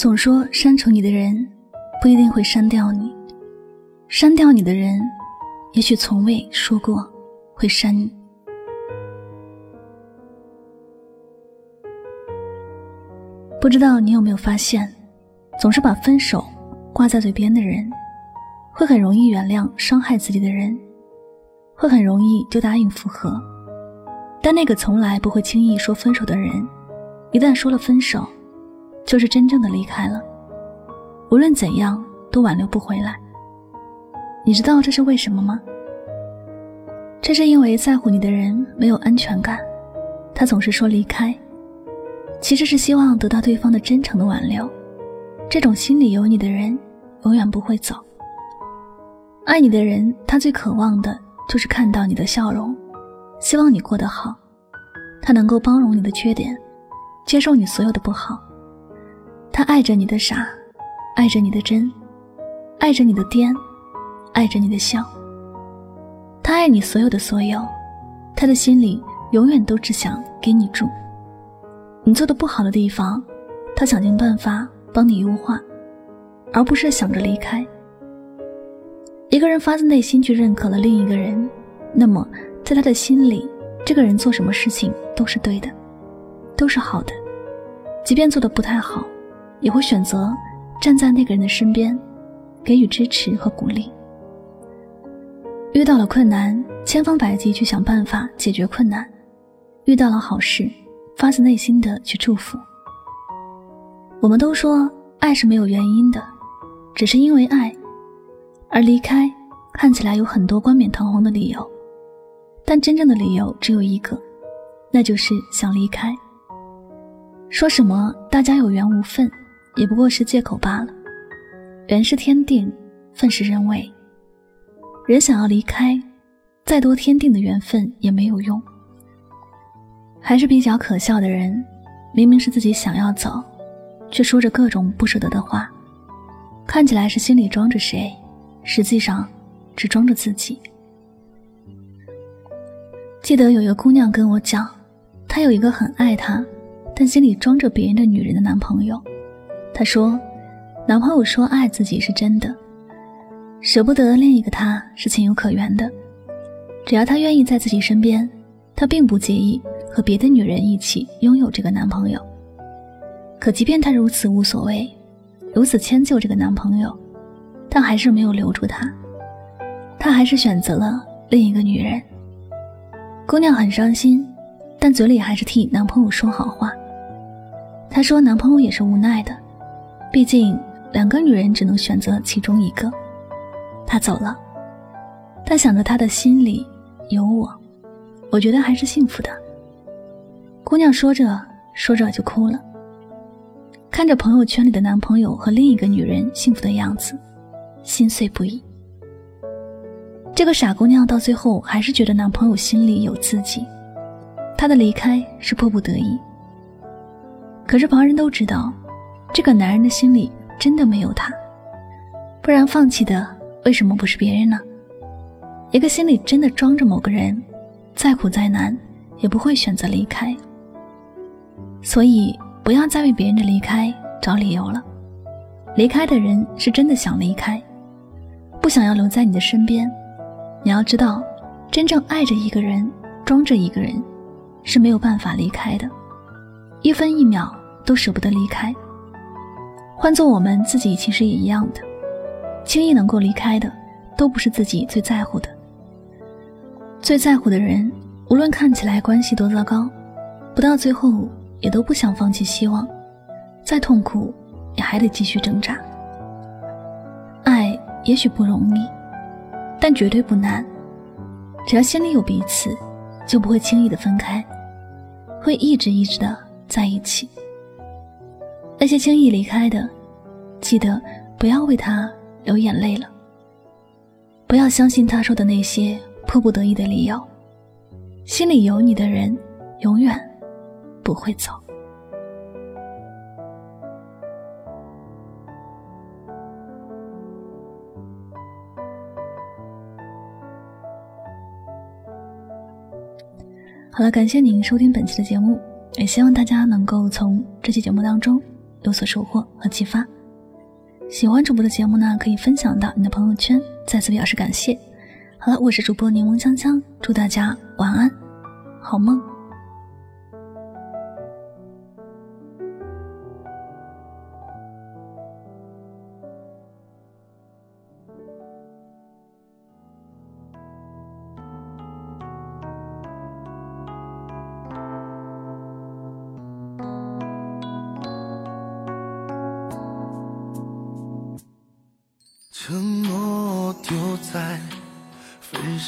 总说删除你的人不一定会删掉你，删掉你的人也许从未说过会删你。不知道你有没有发现，总是把分手挂在嘴边的人，会很容易原谅伤害自己的人，会很容易就答应复合。但那个从来不会轻易说分手的人，一旦说了分手，就是真正的离开了，无论怎样都挽留不回来。你知道这是为什么吗？这是因为在乎你的人没有安全感，他总是说离开，其实是希望得到对方的真诚的挽留。这种心里有你的人，永远不会走。爱你的人，他最渴望的就是看到你的笑容，希望你过得好，他能够包容你的缺点，接受你所有的不好。他爱着你的傻，爱着你的真，爱着你的癫，爱着你的笑。他爱你所有的所有，他的心里永远都只想给你住。你做的不好的地方，他想尽办法帮你优化，而不是想着离开。一个人发自内心去认可了另一个人，那么在他的心里，这个人做什么事情都是对的，都是好的，即便做的不太好。也会选择站在那个人的身边，给予支持和鼓励。遇到了困难，千方百计去想办法解决困难；遇到了好事，发自内心的去祝福。我们都说爱是没有原因的，只是因为爱而离开，看起来有很多冠冕堂皇的理由，但真正的理由只有一个，那就是想离开。说什么大家有缘无分。也不过是借口罢了。缘是天定，份是人为。人想要离开，再多天定的缘分也没有用。还是比较可笑的人，明明是自己想要走，却说着各种不舍得的话，看起来是心里装着谁，实际上只装着自己。记得有一个姑娘跟我讲，她有一个很爱她，但心里装着别人的女人的男朋友。她说：“男朋友说爱自己是真的，舍不得另一个他是情有可原的。只要他愿意在自己身边，他并不介意和别的女人一起拥有这个男朋友。可即便他如此无所谓，如此迁就这个男朋友，但还是没有留住他。他还是选择了另一个女人。姑娘很伤心，但嘴里还是替男朋友说好话。她说男朋友也是无奈的。”毕竟，两个女人只能选择其中一个。他走了，但想着他的心里有我，我觉得还是幸福的。姑娘说着说着就哭了，看着朋友圈里的男朋友和另一个女人幸福的样子，心碎不已。这个傻姑娘到最后还是觉得男朋友心里有自己，她的离开是迫不得已。可是旁人都知道。这个男人的心里真的没有他，不然放弃的为什么不是别人呢？一个心里真的装着某个人，再苦再难也不会选择离开。所以不要再为别人的离开找理由了。离开的人是真的想离开，不想要留在你的身边。你要知道，真正爱着一个人，装着一个人，是没有办法离开的，一分一秒都舍不得离开。换做我们自己，其实也一样的。轻易能够离开的，都不是自己最在乎的。最在乎的人，无论看起来关系多糟糕，不到最后也都不想放弃希望。再痛苦，也还得继续挣扎。爱也许不容易，但绝对不难。只要心里有彼此，就不会轻易的分开，会一直一直的在一起。那些轻易离开的，记得不要为他流眼泪了。不要相信他说的那些迫不得已的理由。心里有你的人，永远不会走。好了，感谢您收听本期的节目，也希望大家能够从这期节目当中。有所收获和启发。喜欢主播的节目呢，可以分享到你的朋友圈，再次表示感谢。好了，我是主播柠檬香香，祝大家晚安，好梦。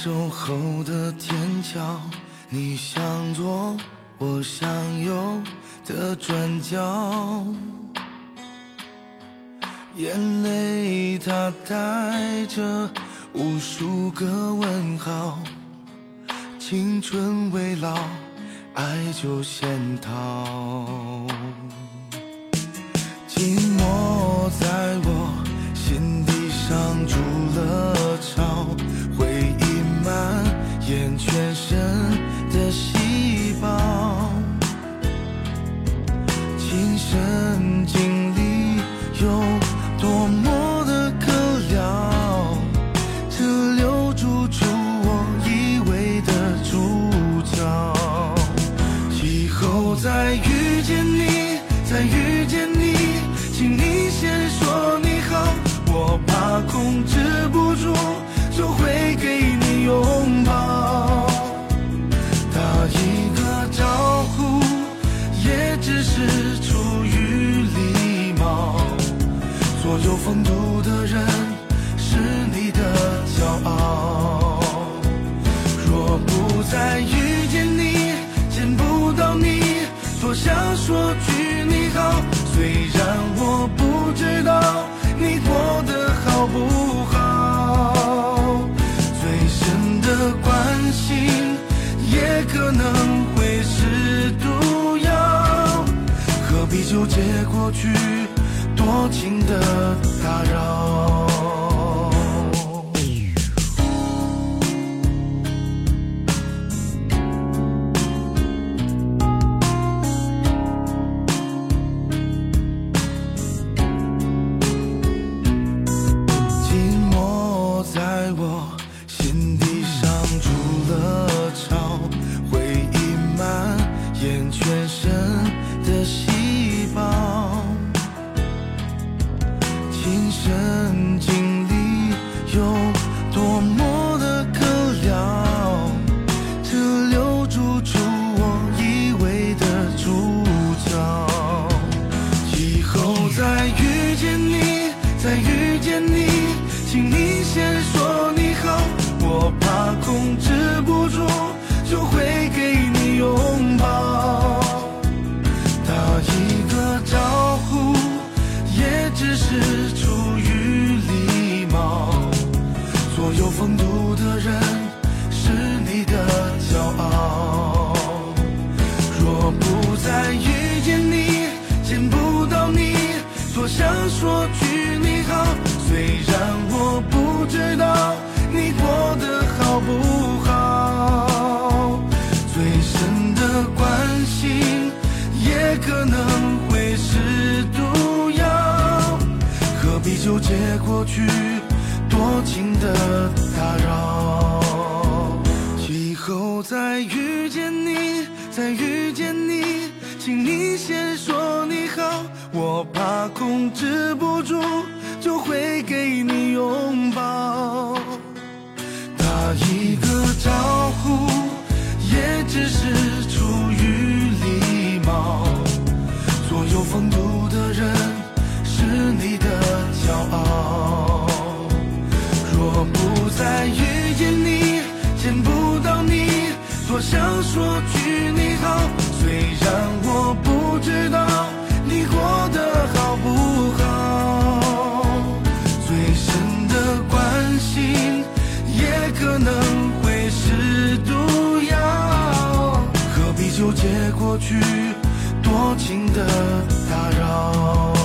守候的天桥，你向左我向右的转角，眼泪它带着无数个问号，青春未老，爱就先逃，住，就会给你拥抱。打一个招呼，也只是出于礼貌。所有风度的人，是你的骄傲。若不再遇见你，见不到你，多想说句纠结过去，多情的打扰。以后再遇见你，再遇见你，请你先说你好。我怕控制不住，就会给你拥抱。打一个招呼，也只是去，多情的打扰？